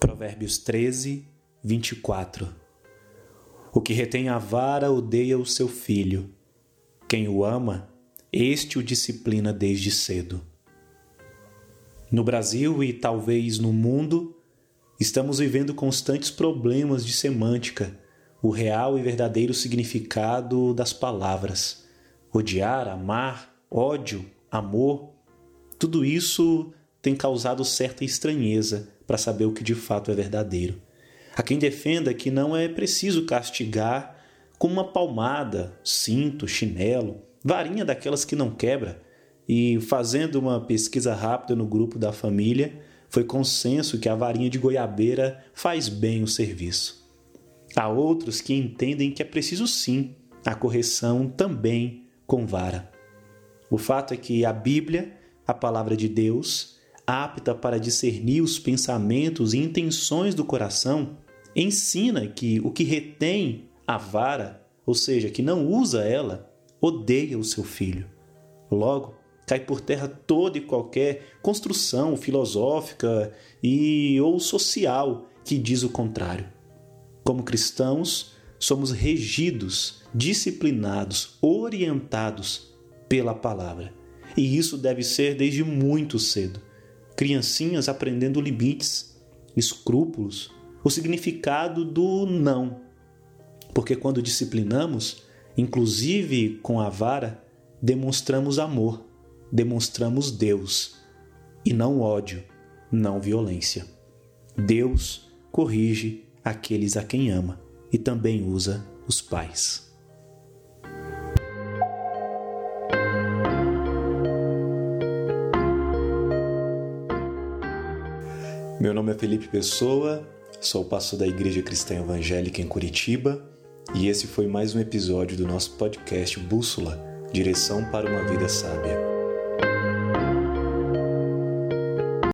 Provérbios 13, 24 O que retém a vara odeia o seu filho. Quem o ama, este o disciplina desde cedo. No Brasil e talvez no mundo, estamos vivendo constantes problemas de semântica, o real e verdadeiro significado das palavras. Odiar, amar, ódio, amor, tudo isso tem causado certa estranheza para saber o que de fato é verdadeiro. Há quem defenda que não é preciso castigar com uma palmada, cinto, chinelo, varinha daquelas que não quebra. E fazendo uma pesquisa rápida no grupo da família, foi consenso que a varinha de goiabeira faz bem o serviço. Há outros que entendem que é preciso sim a correção também com vara. O fato é que a Bíblia, a palavra de Deus, apta para discernir os pensamentos e intenções do coração, ensina que o que retém a vara, ou seja, que não usa ela, odeia o seu filho. Logo, cai por terra toda e qualquer construção filosófica e ou social que diz o contrário. Como cristãos, somos regidos, disciplinados, orientados pela palavra. E isso deve ser desde muito cedo criancinhas aprendendo limites, escrúpulos, o significado do não. Porque quando disciplinamos, inclusive com a vara, demonstramos amor, demonstramos Deus e não ódio, não violência. Deus corrige aqueles a quem ama e também usa os pais. Meu nome é Felipe Pessoa, sou pastor da Igreja Cristã Evangélica em Curitiba e esse foi mais um episódio do nosso podcast Bússola Direção para uma Vida Sábia.